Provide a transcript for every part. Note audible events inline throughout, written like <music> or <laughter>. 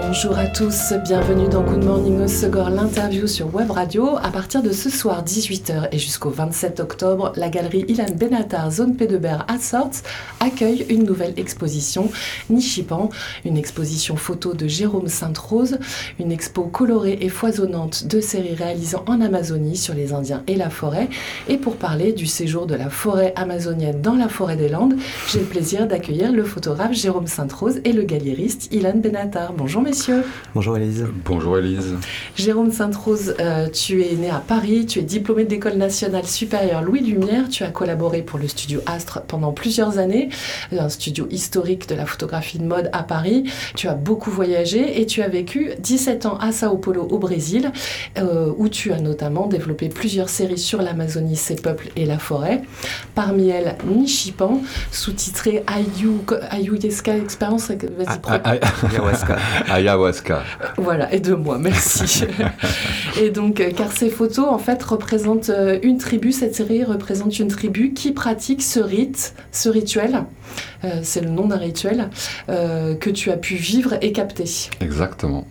Bonjour à tous, bienvenue dans Good Morning Osegor, l'interview sur Web Radio. À partir de ce soir 18h et jusqu'au 27 octobre, la galerie Ilan Benatar, zone P à Sorts, accueille une nouvelle exposition, Nishipan, une exposition photo de Jérôme Sainte-Rose, une expo colorée et foisonnante de séries réalisant en Amazonie sur les Indiens et la forêt. Et pour parler du séjour de la forêt amazonienne dans la forêt des Landes, j'ai le plaisir d'accueillir le photographe Jérôme Sainte-Rose et le galériste Ilan Benatar. Bonjour messieurs. Bonjour Elise. Bonjour Elise. Jérôme Sainte-Rose, euh, tu es né à Paris, tu es diplômé de l'École nationale supérieure Louis Lumière, tu as collaboré pour le studio Astre pendant plusieurs années, un studio historique de la photographie de mode à Paris. Tu as beaucoup voyagé et tu as vécu 17 ans à Sao Paulo au Brésil, euh, où tu as notamment développé plusieurs séries sur l'Amazonie, ses peuples et la forêt. Parmi elles, Nishipan, sous-titré Ayuyeska Experience. <laughs> Ayahuasca. <laughs> Ayahuasca. Voilà, et de moi, merci. <laughs> et donc, euh, car ces photos, en fait, représentent euh, une tribu, cette série représente une tribu qui pratique ce rite, ce rituel, euh, c'est le nom d'un rituel, que tu as pu vivre et capter. Exactement.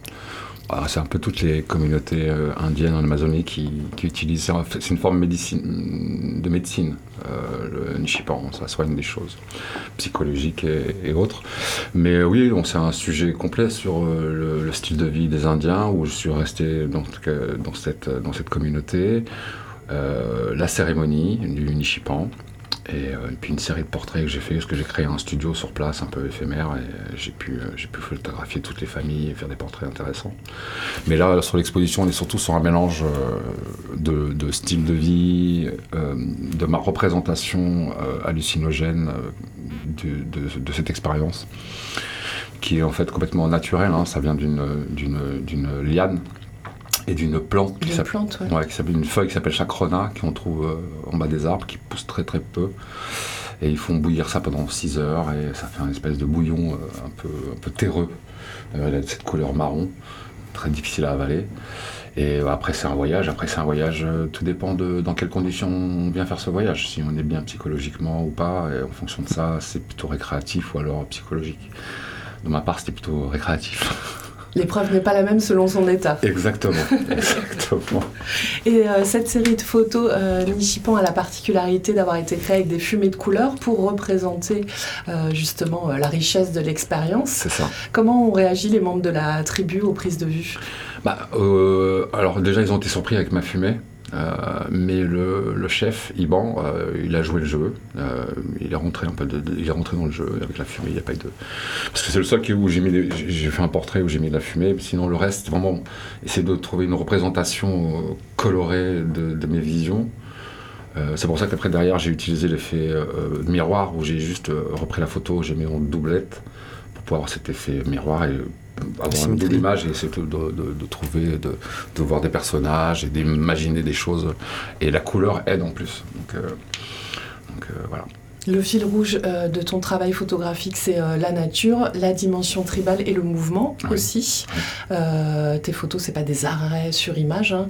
Ah, c'est un peu toutes les communautés indiennes en Amazonie qui, utilisent. C'est une forme de médecine, le nishipan, ça soigne des choses psychologiques et, autres. Mais oui, c'est un sujet complet sur le, style de vie des Indiens, où je suis resté dans cette communauté. la cérémonie du nishipan, euh, et, puis une série de portraits que j'ai fait, parce que j'ai créé un studio sur place un peu éphémère, et j'ai pu, euh, j'ai pu photographier toutes les familles et faire des portraits intéressants. Mais là, sur l'exposition, on est surtout sur un mélange euh, de, de style de vie, de ma représentation hallucinogène de, cette expérience, qui est en fait complètement naturelle, hein. ça vient d'une liane et d'une plante, qui s'appelle une feuille qui s'appelle chacrona, qu'on trouve euh, en bas des arbres, qui pousse très très peu. Et ils font bouillir ça pendant 6 heures et ça fait un espèce de bouillon euh, un, peu, un peu terreux. Euh, elle a cette couleur marron, très difficile à avaler. Et après, c'est un voyage. Après, c'est un voyage. tout dépend de dans quelles conditions on vient faire ce voyage. Si on est bien psychologiquement ou pas. Et en fonction de ça, c'est plutôt récréatif ou alors psychologique. De ma part, c'était plutôt récréatif. <laughs> L'épreuve n'est pas la même selon son état. Exactement. <laughs> Exactement. Et euh, cette série de photos, euh, Nishipan a la particularité d'avoir été créée avec des fumées de couleurs pour représenter euh, justement la richesse de l'expérience. C'est ça. Comment ont réagi les membres de la tribu aux prises de vue? Bah, Alors déjà, ils ont été surpris avec ma fumée. Euh, mais le, chef, Iban, euh, il a joué le jeu. Euh, il est rentré un peu, il est rentré dans le jeu avec la fumée. Il y a pas de parce que c'est le seul où j'ai mis, j'ai fait un portrait où j'ai mis de la fumée. Sinon le reste, vraiment, essayer de trouver une représentation colorée de, mes visions. c'est pour ça qu'après derrière j'ai utilisé l'effet miroir où j'ai juste repris la photo, j'ai mis en doublette pour pouvoir avoir cet effet miroir et avoir une belle image et essayer de, de, trouver, de, voir des personnages et d'imaginer des choses. Et la couleur aide en plus. Donc, euh, donc euh, voilà. Le fil rouge euh, de ton travail photographique, c'est euh, la nature, la dimension tribale et le mouvement aussi. Euh, tes photos, c'est pas des arrêts sur image, hein.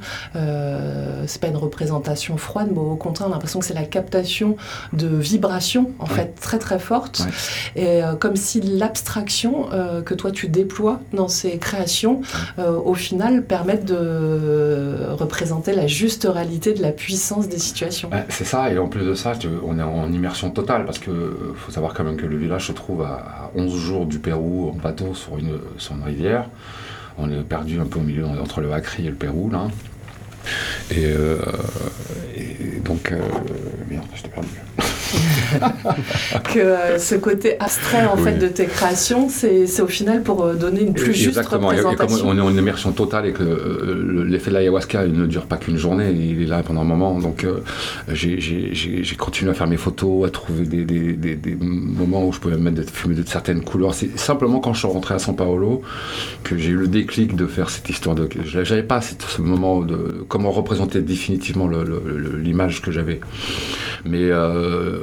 c'est pas une représentation froide, mais au contraire, on a l'impression que c'est la captation de vibrations en fait très très fortes, et comme si l'abstraction que toi tu déploies dans ces créations, au final, permettent de représenter la juste réalité de la puissance des situations. c'est ça, et en plus de ça, on est en immersion totale parce que euh, faut savoir quand même que le village se trouve à 11 jours du Pérou en bateau sur une, sur une rivière. On est perdu un peu au milieu entre le Acri et le Pérou là. Et, euh, donc, euh, merde, j'étais perdu. <laughs> que euh, ce côté abstrait en fait de tes créations, c'est au final pour euh, donner une plus juste représentation. Comme on est en immersion totale et que euh, l'effet de l'ayahuasca ne dure pas qu'une journée, il est là pendant un moment. Donc j'ai continué à faire mes photos, à trouver des, des, des, moments où je pouvais mettre des fumées de certaines couleurs. C'est simplement quand je suis rentré à São Paulo que j'ai eu le déclic de faire cette histoire de. J'avais pas ce moment de comment représenter définitivement l'image que j'avais. Mais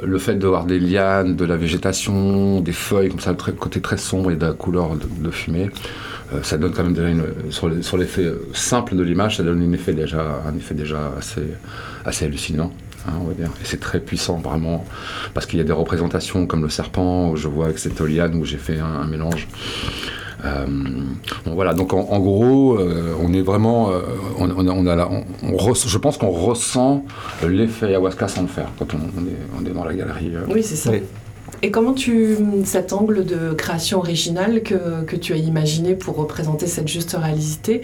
le fait d'avoir des lianes, de la végétation, des feuilles, comme ça, le côté très sombre et de la couleur de, fumée, euh, ça donne quand même déjà une, sur l'effet simple de l'image, ça donne un effet déjà, assez hallucinant. Hein, on va dire. Et c'est très puissant, vraiment, parce qu'il y a des représentations comme le serpent, où je vois avec cette liane où j'ai fait un mélange. Euh, voilà, donc en, gros, euh, on est vraiment, euh, on, on, a je pense qu'on ressent l'effet ayahuasca sans le faire quand on, est, on est, dans la galerie. Oui, c'est ça. Et comment tu, cet angle de création originale que, que, tu as imaginé pour représenter cette juste réalité,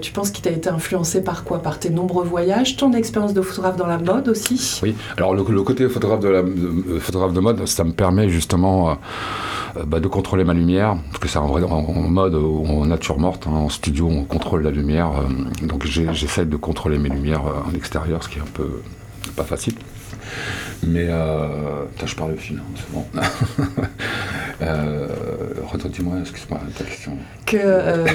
tu penses qu'il t'a été influencé par quoi? Par tes nombreux voyages, ton expérience de photographe dans la mode aussi? Oui, alors le, côté photographe de, la, photographe de mode, ça me permet justement euh, bah, de contrôler ma lumière, parce que c'est en, mode en nature morte, hein, en studio on contrôle la lumière, euh, donc j'essaie de contrôler mes lumières euh, en extérieur, ce qui est un peu pas facile. Mais euh, je parle de film, hein, c'est bon. <laughs> euh, moi excuse-moi, ta question. Que <laughs> euh,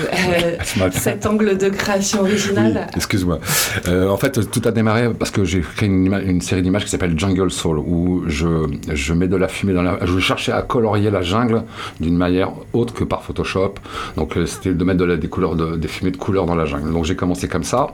<laughs> cet angle de création originale. excuse-moi. Euh, en fait, tout a démarré parce que j'ai créé une, une série d'images qui s'appelle Jungle Soul, où je, je mets de la fumée dans la. Je cherchais à colorier la jungle d'une manière autre que par Photoshop. Donc, euh, c'était de mettre de la, des couleurs, de, des fumées de couleurs dans la jungle. Donc, j'ai commencé comme ça.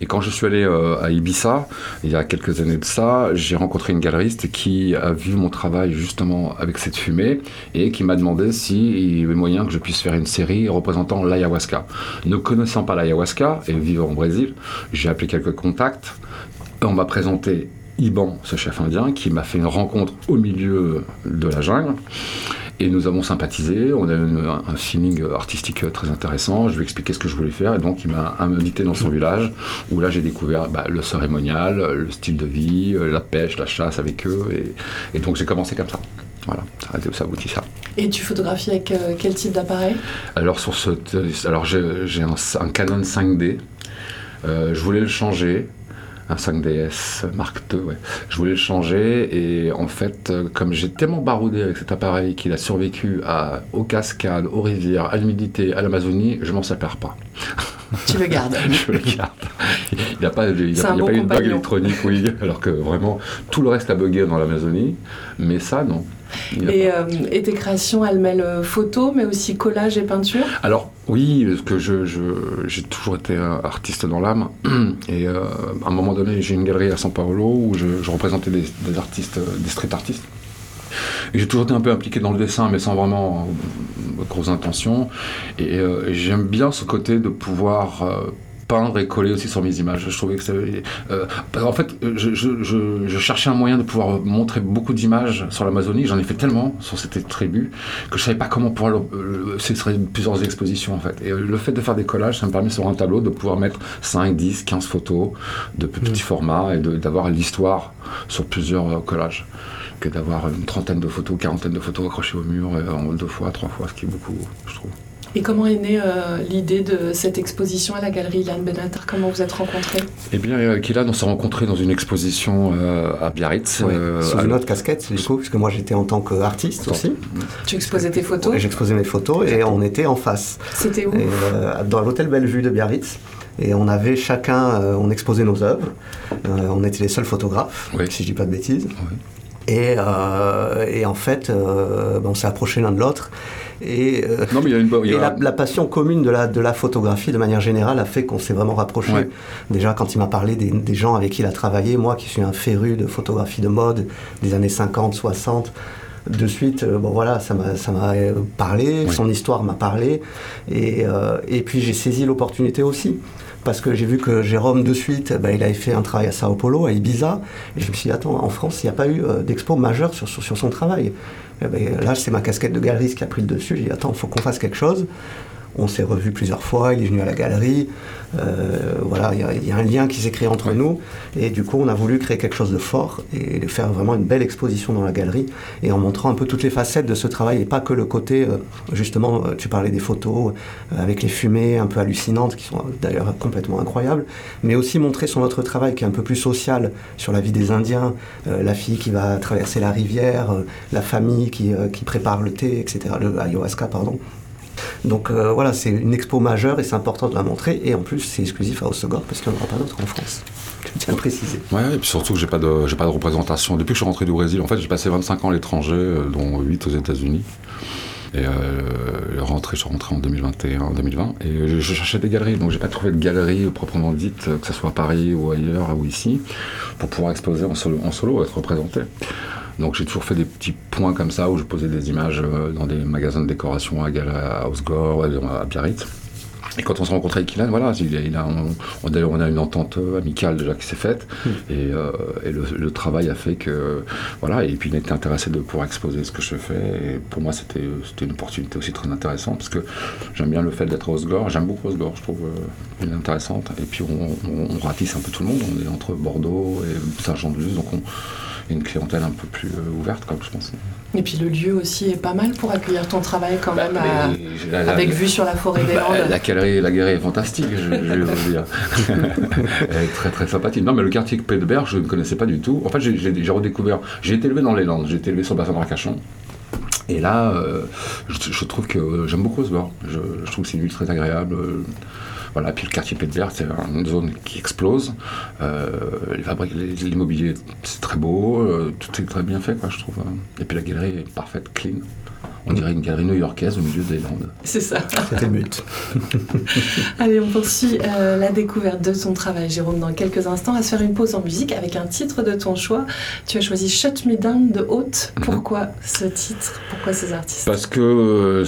Et quand je suis allé à Ibiza, il y a quelques années de ça, j'ai rencontré une galeriste qui a vu mon travail justement avec cette fumée et qui m'a demandé s'il y avait moyen que je puisse faire une série représentant l'ayahuasca. Ne connaissant pas l'ayahuasca et vivant au Brésil, j'ai appelé quelques contacts. On m'a présenté Iban, ce chef indien, qui m'a fait une rencontre au milieu de la jungle. Et nous avons sympathisé, on a eu un feeling artistique très intéressant. Je lui ai expliqué ce que je voulais faire et donc il m'a invité dans son village où là j'ai découvert bah, le cérémonial, le style de vie, la pêche, la chasse avec eux. Et, donc j'ai commencé comme ça. Voilà, ça aboutit ça. Et tu photographies avec euh, quel type d'appareil? Alors, sur ce, alors j'ai un, Canon 5D. Euh, je voulais le changer un 5DS Mark II, ouais. Je voulais le changer et en fait, euh, comme j'ai tellement baroudé avec cet appareil qu'il a survécu à, aux cascades, aux rivières, à l'humidité, à l'Amazonie, je m'en sépare pas. <laughs> Tu le gardes <laughs> Je le garde. Il n'y a pas, il eu de bug électronique, oui, alors que vraiment tout le reste a bugué dans l'Amazonie, mais ça, non. Euh, et, tes créations, elles mêlent euh, photo, mais aussi collage et peinture? Alors, oui, parce que j'ai je, toujours été artiste dans l'âme. <clears throat> Et euh, à un moment donné, j'ai une galerie à São Paulo où je, représentais des, artistes, des street artistes. Et j'ai toujours été un peu impliqué dans le dessin, mais sans vraiment grosse intention. Et, j'aime bien ce côté de pouvoir peindre et coller aussi sur mes images. Je trouvais que ça, euh, en fait, je, je, cherchais un moyen de pouvoir montrer beaucoup d'images sur l'Amazonie. J'en ai fait tellement sur cette tribu que je savais pas comment pouvoir. Le, ce serait plusieurs expositions en fait. Et le fait de faire des collages, ça me permet sur un tableau de pouvoir mettre 5, 10, 15 photos de petits mmh. formats et d'avoir l'histoire sur plusieurs euh, collages que d'avoir une trentaine de photos, quarantaine de photos accrochées au mur euh, en deux fois, trois fois, ce qui est beaucoup, je trouve. Et comment est née euh, l'idée de cette exposition à la galerie Ilan Benatar Comment vous êtes rencontrés? Eh bien, avec Ilan, on s'est rencontrés dans une exposition euh, à Biarritz. Euh, sous une autre casquette, du coup, puisque moi j'étais en tant qu'artiste aussi. Tu exposais tes photos? J'exposais mes photos et on était en face. C'était où? Dans l'hôtel Bellevue de Biarritz. Et on avait chacun, on exposait nos œuvres. on était les seuls photographes, si je dis pas de bêtises. Et, et, en fait, ben, on s'est approchés l'un de l'autre. Et, la, passion commune de la, de la photographie, de manière générale, a fait qu'on s'est vraiment rapprochés. Déjà, quand il m'a parlé des, gens avec qui il a travaillé, moi qui suis un féru de photographie de mode des années 50, 60, de suite, euh, bon voilà, ça m'a, ça m'a euh, parlé, son histoire m'a parlé, et, euh, et puis j'ai saisi l'opportunité aussi parce que j'ai vu que Jérôme de suite, bah, il avait fait un travail à Sao Paulo, à Ibiza, et je me suis dit, attends, en France, il n'y a pas eu d'expo majeure sur, sur, son travail. Eh ben, là, c'est ma casquette de galeriste qui a pris le dessus. J'ai dit, attends, il faut qu'on fasse quelque chose. On s'est revu plusieurs fois, il est venu à la galerie. Euh, voilà, il y, a un lien qui s'est créé entre nous. Et du coup, on a voulu créer quelque chose de fort et de faire vraiment une belle exposition dans la galerie et en montrant un peu toutes les facettes de ce travail et pas que le côté, euh, justement, euh, tu parlais des photos avec les fumées un peu hallucinantes qui sont d'ailleurs complètement incroyables, mais aussi montrer sur notre travail qui est un peu plus social sur la vie des Indiens, la fille qui va traverser la rivière, la famille qui, qui prépare le thé, etc., le ayahuasca, pardon. Donc voilà, c'est une expo majeure et c'est important de la montrer. Et en plus, c'est exclusif à Osogor parce qu'il n'y en aura pas d'autres en France. <laughs> Je tiens à le préciser. Ouais, et puis surtout que j'ai pas de, j'ai pas de représentation. Depuis que je suis rentré du Brésil, en fait, j'ai passé 25 ans à l'étranger, dont 8 aux États-Unis. Et euh, rentré, je suis rentré en 2021, 2020. Et je, cherchais des galeries, donc j'ai pas trouvé de galerie proprement dite, que ce soit à Paris ou ailleurs ou ici, pour pouvoir exposer en solo, en solo être représenté. Donc j'ai toujours fait des petits points comme ça où je posais des images euh, dans des magasins de décoration à, à Osgore, à Biarritz. Et quand on s'est rencontré avec Ilan, voilà, il, a, on, on, a une entente amicale déjà qui s'est faite, hmm. et, euh, le, travail a fait que, voilà, et puis il était intéressé de pouvoir exposer ce que je fais, et pour moi c'était une opportunité aussi très intéressante, parce que j'aime bien le fait d'être à Osgore, j'aime beaucoup Osgore, je trouve euh, intéressante, et puis on, ratisse un peu tout le monde, on est entre Bordeaux et Saint-Jean-de-Luz, donc on une clientèle un peu plus euh, ouverte, comme je pense. Et puis le lieu aussi est pas mal pour accueillir ton travail quand bah, même, avec vue sur la forêt des bah, Landes. La galerie, la galerie est fantastique, je, vais vous dire. <laughs> Elle est très très sympathique. Non, mais le quartier Pédebert, je ne connaissais pas du tout. En fait, j'ai redécouvert. J'ai été élevé dans les Landes, j'ai été élevé sur le bassin de Arcachon. Et là, euh, je, trouve que j'aime beaucoup ce bord. Je, je, trouve que c'est une ville très agréable. Voilà, puis le quartier Pédebert, c'est une zone qui explose. Euh, l'immobilier, c'est très beau, euh, tout est très bien fait, quoi, je trouve. Et puis la galerie est parfaite, clean. On dirait une galerie new-yorkaise au milieu des Landes. C'est ça. C'était le but. <laughs> Allez, on poursuit euh, la découverte de ton travail, Jérôme, dans quelques instants, à se faire une pause en musique avec un titre de ton choix. Tu as choisi Shut Me Down de Haute. Mhm. Pourquoi ce titre? Pourquoi ces artistes? Parce que euh,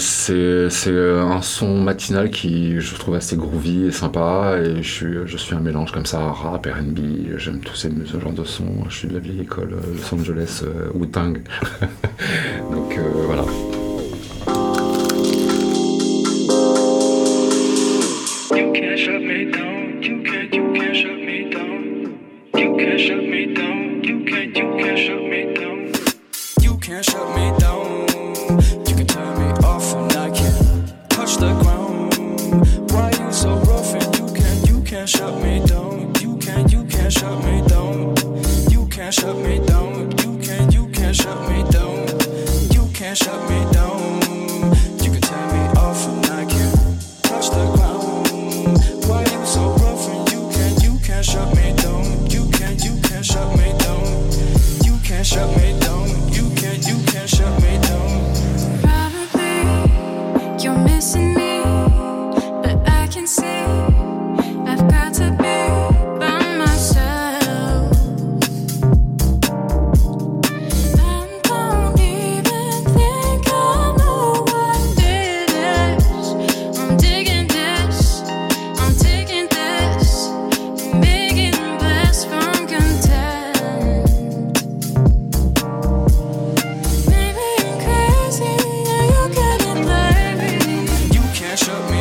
c'est un son matinal qui, je trouve, assez groovy et sympa. Et je suis, je suis un mélange comme ça, rap, RB. J'aime tous ces, ce genre de sons. Je suis de la vieille école euh, Los Angeles, Wu-Tang. <laughs> Donc voilà.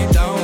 down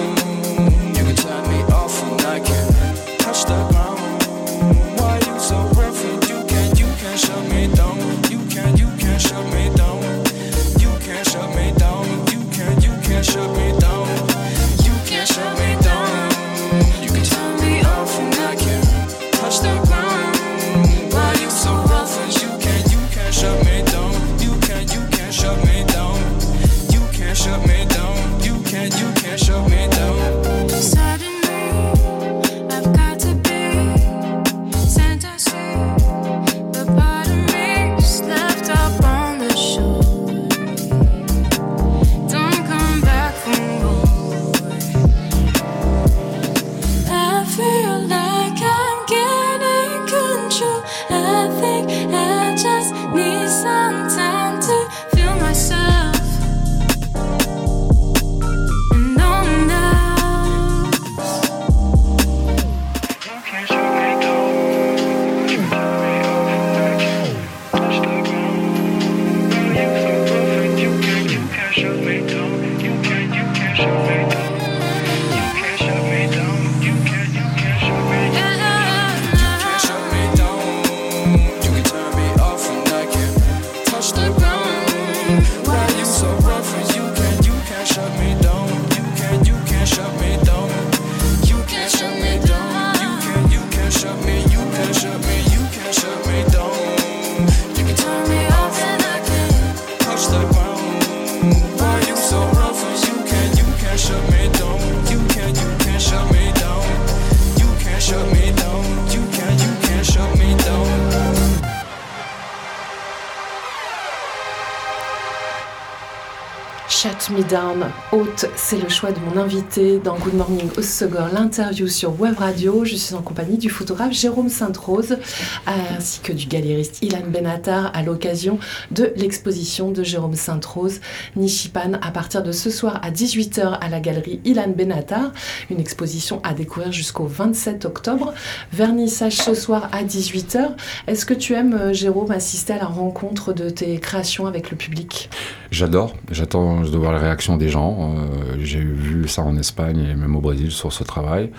Down. Haute, c'est le choix de mon invité dans Good Morning Osegor, l'interview sur Web Radio. Je suis en compagnie du photographe Jérôme Sainte-Rose ainsi que du galériste Ilan Benatar à l'occasion de l'exposition de Jérôme Sainte-Rose Nishipan à partir de ce soir à 18h à la galerie Ilan Benatar. Une exposition à découvrir jusqu'au 27 octobre. Vernissage ce soir à 18h. Est-ce que tu aimes, euh, Jérôme, assister à la rencontre de tes créations avec le public? J'adore. J'attends de voir les réactions des gens. Euh, j'ai vu ça en Espagne et même au Brésil sur ce travail.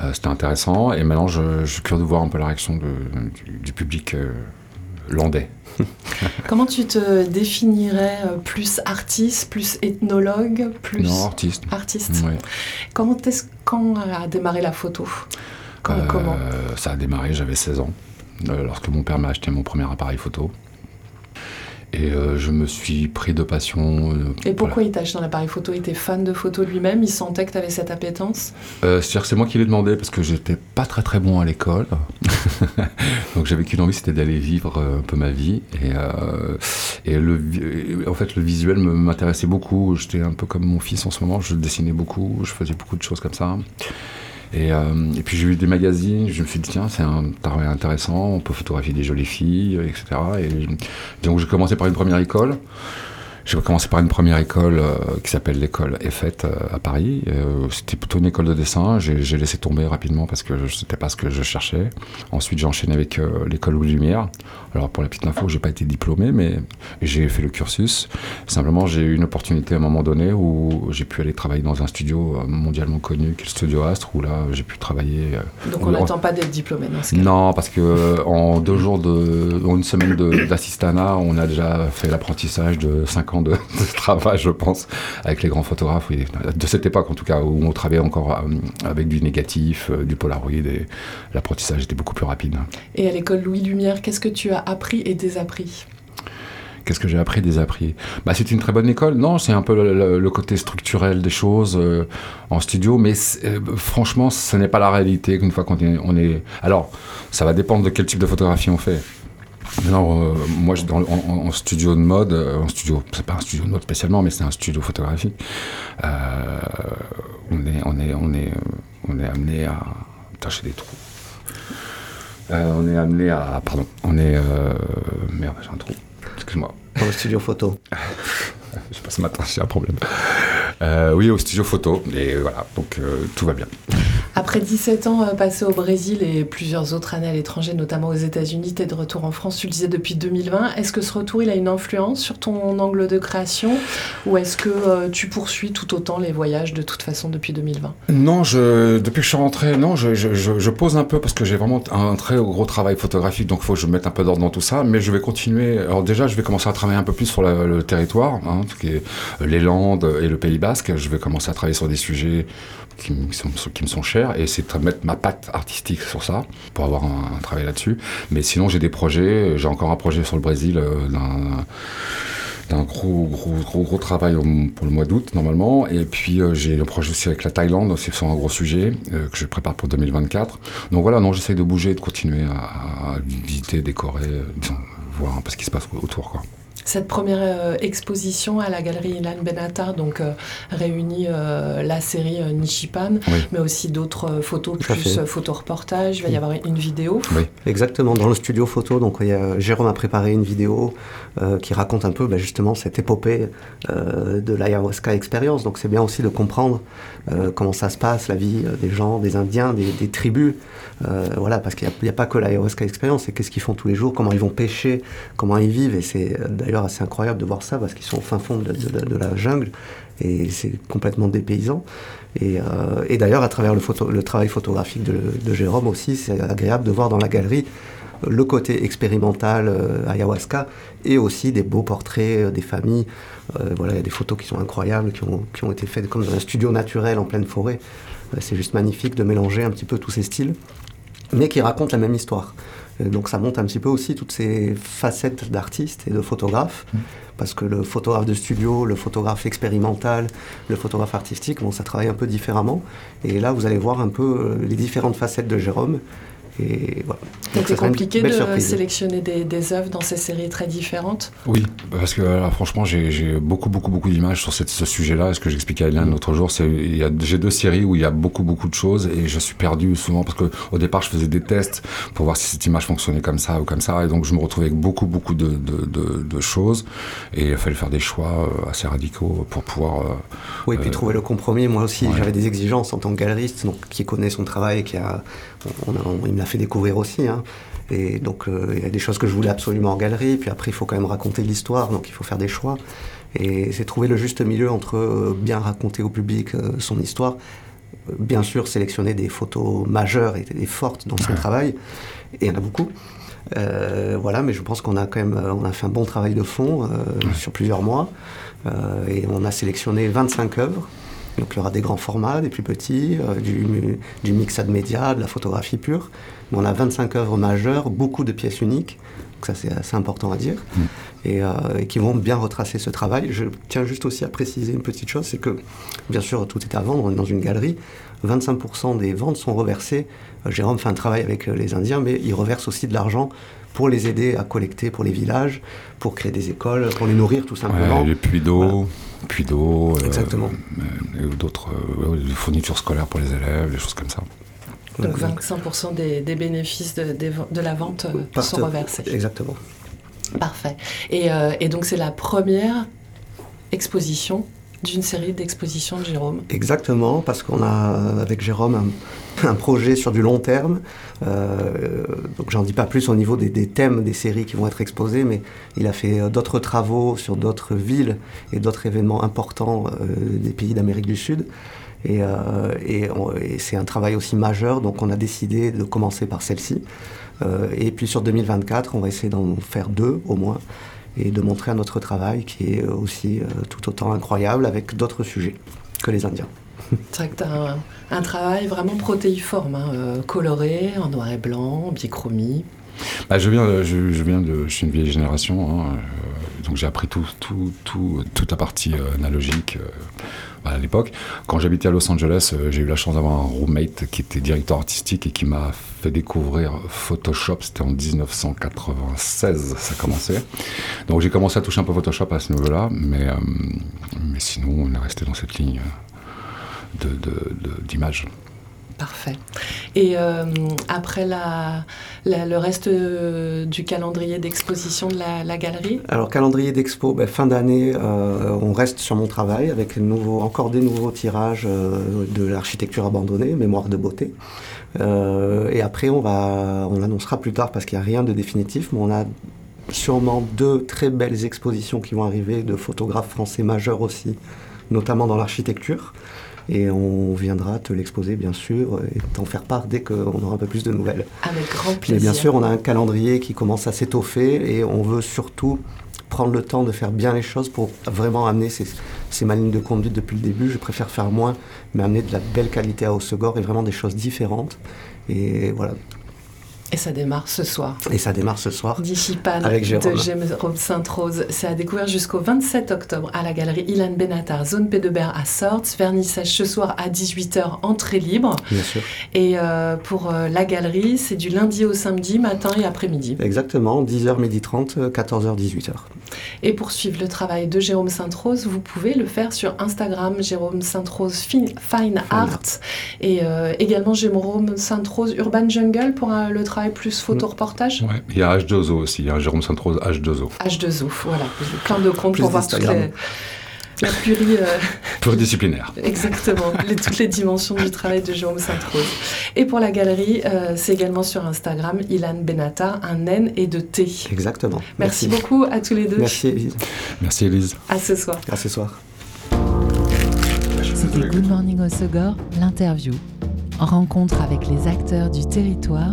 Euh, c'était intéressant. Et maintenant, je, suis curieux de voir un peu la réaction du, public euh, landais. <laughs> Comment tu te définirais plus artiste, plus ethnologue, plus non artiste. Artiste. Comment est-ce quand a démarré la photo? Comment? Ça a démarré, j'avais 16 ans, lorsque mon père m'a acheté mon premier appareil photo. Et euh, je me suis pris de passion. Euh, et pourquoi il t'a acheté un appareil photo? Il était fan de photos lui-même Il sentait que tu avais cette appétence? Euh, C'est-à-dire que c'est moi qui l'ai demandé parce que j'étais pas très très bon à l'école. <laughs> Donc j'avais qu'une envie, c'était d'aller vivre un peu ma vie. Et, et le, en fait, le visuel m'intéressait beaucoup. J'étais un peu comme mon fils en ce moment. Je dessinais beaucoup, je faisais beaucoup de choses comme ça. Euh, et, puis j'ai vu des magazines, je me suis dit tiens c'est un travail intéressant, on peut photographier des jolies filles, etc. Et donc j'ai commencé par une première école. J'ai commencé par une première école euh, qui s'appelle l'école EFET euh, à Paris. Euh, c'était plutôt une école de dessin. J'ai laissé tomber rapidement parce que c'était pas ce que je cherchais. Ensuite, j'ai enchaîné avec l'école Louis Lumière. Alors, pour la petite info, j'ai pas été diplômé, mais j'ai fait le cursus. Simplement, j'ai eu une opportunité à un moment donné où j'ai pu aller travailler dans un studio mondialement connu, qui est le Studio Astre, où là, j'ai pu travailler. Donc, on n'attend pas d'être diplômé dans ce cas Non, parce que en deux jours de, en une semaine d'assistanat, on a déjà fait l'apprentissage de 50 de, travail, je pense, avec les grands photographes, de cette époque en tout cas, où on travaillait encore euh, avec du négatif, euh, du Polaroid, et l'apprentissage était beaucoup plus rapide. Et à l'école Louis Lumière, qu'est-ce que tu as appris et désappris? Qu'est-ce que j'ai appris, désappris? Bah, C'est une très bonne école. Non, c'est un peu le, côté structurel des choses euh, en studio, mais franchement, ce n'est pas la réalité qu'une fois qu'on on est... Alors, ça va dépendre de quel type de photographie on fait. Non, euh, moi, dans, en, studio de mode, euh, en studio, c'est pas un studio de mode spécialement, mais c'est un studio photographique. Euh, on est, on est, on est, on est amené à tâcher des trous. on est amené à, pardon, on est, merde, j'ai un trou. Excuse-moi. Dans le studio photo. <laughs> je sais pas ce matin, j'ai un problème. oui, au studio photo. Et voilà, donc tout va bien. Après 17 ans euh, passés au Brésil et plusieurs autres années à l'étranger, notamment aux États-Unis, tu es de retour en France, tu le disais depuis 2020. Est-ce que ce retour, il a une influence sur ton angle de création ou est-ce que euh, tu poursuis tout autant les voyages de toute façon depuis 2020 Non, depuis que je suis rentré, non, je, pose un peu parce que j'ai vraiment un très gros travail photographique, donc il faut que je mette un peu d'ordre dans tout ça, mais je vais continuer. Alors déjà, je vais commencer à travailler un peu plus sur le territoire, hein, les Landes et le Pays Basque. Je vais commencer à travailler sur des sujets qui, me sont chers et c'est de mettre ma patte artistique sur ça pour avoir un, travail là-dessus. Mais sinon, j'ai des projets. J'ai encore un projet sur le Brésil euh, d'un gros, gros, gros, gros travail pour le mois d'août, normalement. Et puis, euh, j'ai le projet aussi avec la Thaïlande, c'est sur un gros sujet euh, que je prépare pour 2024. Donc voilà, non, j'essaie de bouger, de continuer à, visiter, décorer, voir un peu ce qui se passe autour, quoi. Cette première euh, exposition à la galerie Ilan Benatar donc, euh, réunit euh, la série Nishipan, mais aussi d'autres photos, plus photo-reportage. Il va y avoir une vidéo. Oui, exactement. Dans le studio photo, donc, Jérôme a préparé une vidéo qui raconte un peu bah, justement cette épopée de l'ayahuasca expérience. Donc c'est bien aussi de comprendre comment ça se passe, la vie des gens, des Indiens, des, tribus. voilà, parce qu'il n'y a, a, pas que l'ayahuasca expérience, c'est qu'est-ce qu'ils font tous les jours, comment ils vont pêcher, comment ils vivent. Et c'est d'ailleurs assez incroyable de voir ça parce qu'ils sont au fin fond de, la jungle et c'est complètement dépaysant. Et, euh, d'ailleurs, à travers le, travail photographique de, Jérôme aussi, c'est agréable de voir dans la galerie le côté expérimental euh, ayahuasca et aussi des beaux portraits euh, des familles. voilà, il y a des photos qui sont incroyables, qui ont, qui ont été faites comme dans un studio naturel en pleine forêt. c'est juste magnifique de mélanger un petit peu tous ces styles, mais qui racontent la même histoire donc ça montre un petit peu aussi toutes ces facettes d'artistes et de photographes, mmh. parce que le photographe de studio, le photographe expérimental, le photographe artistique, bon, ça travaille un peu différemment. Et là, vous allez voir un peu euh, les différentes facettes de Jérôme. Et voilà. Donc c'est compliqué de sélectionner des, des, œuvres dans ces séries très différentes Oui, parce que franchement, j'ai beaucoup, beaucoup, beaucoup d'images sur cette, ce sujet-là. Ce que j'expliquais à Hélène l'autre jour, c'est j'ai deux séries où il y a beaucoup, beaucoup de choses et je suis perdu souvent parce qu'au départ, je faisais des tests pour voir si cette image fonctionnait comme ça ou comme ça. Et donc, je me retrouvais avec beaucoup, beaucoup de, de, de, choses et il fallait faire des choix euh, assez radicaux pour pouvoir. Euh, oui, et puis euh, trouver le compromis. Moi aussi, j'avais des exigences en tant que galeriste, donc qui connaît son travail, et qui a, il me l'a fait découvrir aussi. Hein. Et donc, euh, il y a des choses que je voulais absolument en galerie. Puis après, il faut quand même raconter l'histoire, donc il faut faire des choix. Et c'est trouver le juste milieu entre euh, bien raconter au public euh, son histoire, bien sûr sélectionner des photos majeures et, fortes dans son travail. Et il y en a beaucoup. voilà, mais je pense qu'on a quand même on a fait un bon travail de fond sur plusieurs mois. et on a sélectionné 25 œuvres donc il y aura des grands formats, des plus petits, euh, du, du mixade média, de la photographie pure. Mais on a 25 œuvres majeures, beaucoup de pièces uniques, donc ça c'est assez important à dire, mm. euh, et, qui vont bien retracer ce travail. Je tiens juste aussi à préciser une petite chose, c'est que bien sûr tout est à vendre, on est dans une galerie, 25% des ventes sont reversées. Euh, Jérôme fait un travail avec les Indiens, mais il reverse aussi de l'argent pour les aider à collecter pour les villages, pour créer des écoles, pour les nourrir tout simplement. Ouais, les puits d'eau puits d'eau, euh, euh, d'autres euh, fournitures scolaires pour les élèves, des choses comme ça. Donc 25% des, bénéfices de, de, la vente sont reversés. Exactement. Parfait. Et, et donc c'est la première exposition d'une série d'expositions de Jérôme. Exactement, parce qu'on a avec Jérôme un, projet sur du long terme. Euh, donc j'en dis pas plus au niveau des, thèmes des séries qui vont être exposées, mais il a fait euh, d'autres travaux sur d'autres villes et d'autres événements importants euh, des pays d'Amérique du Sud. Et, et, c'est un travail aussi majeur, donc on a décidé de commencer par celle-ci. et puis sur 2024, on va essayer d'en faire deux au moins et de montrer un autre travail qui est aussi euh, tout autant incroyable avec d'autres sujets que les Indiens. <laughs> C'est vrai que tu as un, travail vraiment protéiforme, hein, euh, coloré, en noir et blanc, bichromie. Bah, je, viens, je, viens de. Je suis une vieille génération, hein, euh, donc j'ai appris tout, tout, tout, toute la partie analogique à l'époque. Quand j'habitais à Los Angeles, euh, j'ai eu la chance d'avoir un roommate qui était directeur artistique et qui m'a fait découvrir Photoshop. C'était en 1996, ça commençait. Donc j'ai commencé à toucher un peu Photoshop à ce niveau-là, mais, euh, mais sinon on est resté dans cette ligne d'image. Parfait. Et euh, après le reste euh, du calendrier d'exposition de la, galerie? Alors, calendrier d'expo, ben, fin d'année, euh, on reste sur mon travail avec encore des nouveaux tirages de l'architecture abandonnée, mémoire de beauté. et après, on, va, on plus tard parce qu'il n'y a rien de définitif, mais on a sûrement deux très belles expositions qui vont arriver de photographes français majeurs aussi, notamment dans l'architecture et on viendra te l'exposer bien sûr et t'en faire part dès qu'on aura un peu plus de nouvelles. Avec grand plaisir. Mais bien sûr, on a un calendrier qui commence à s'étoffer et on veut surtout prendre le temps de faire bien les choses pour vraiment amener ces, ces ma de conduite depuis le début. Je préfère faire moins, mais amener de la belle qualité à Haussegor et vraiment des choses différentes. Et voilà, et ça démarre ce soir. Et ça démarre ce soir. Dichipane avec Jérôme. de Jérôme Sainte-Rose. C'est à découvrir jusqu'au 27 octobre à la galerie Ilan Benatar, zone P de à Sorts. Vernissage ce soir à 18h, entrée libre. Bien sûr. Et euh, pour euh, la galerie, c'est du lundi au samedi, matin et après-midi. Exactement, 10h, midi 30, 14h, 18h. Et pour suivre le travail de Jérôme Sainte-Rose, vous pouvez le faire sur Instagram, Jérôme Sainte-Rose Fine, Art. Et euh, également Jérôme Sainte-Rose Urban Jungle pour le travail plus photo-reportage. Ouais. Il y a H2O aussi, il y a Jérôme Sainte-Rose H2O. H2O, voilà. Plein de comptes pour voir toutes les, la puri... Euh, Pluridisciplinaire. <laughs> Exactement, les, toutes les dimensions du travail de Jérôme Sainte-Rose. Et pour la galerie, euh, c'est également sur Instagram, Ilan Benata, un N et de T. Exactement. Merci, beaucoup à tous les deux. Merci Elise. Merci Elise. À ce soir. À ce soir. C'était Good Morning au Segor, l'interview. En rencontre avec les acteurs du territoire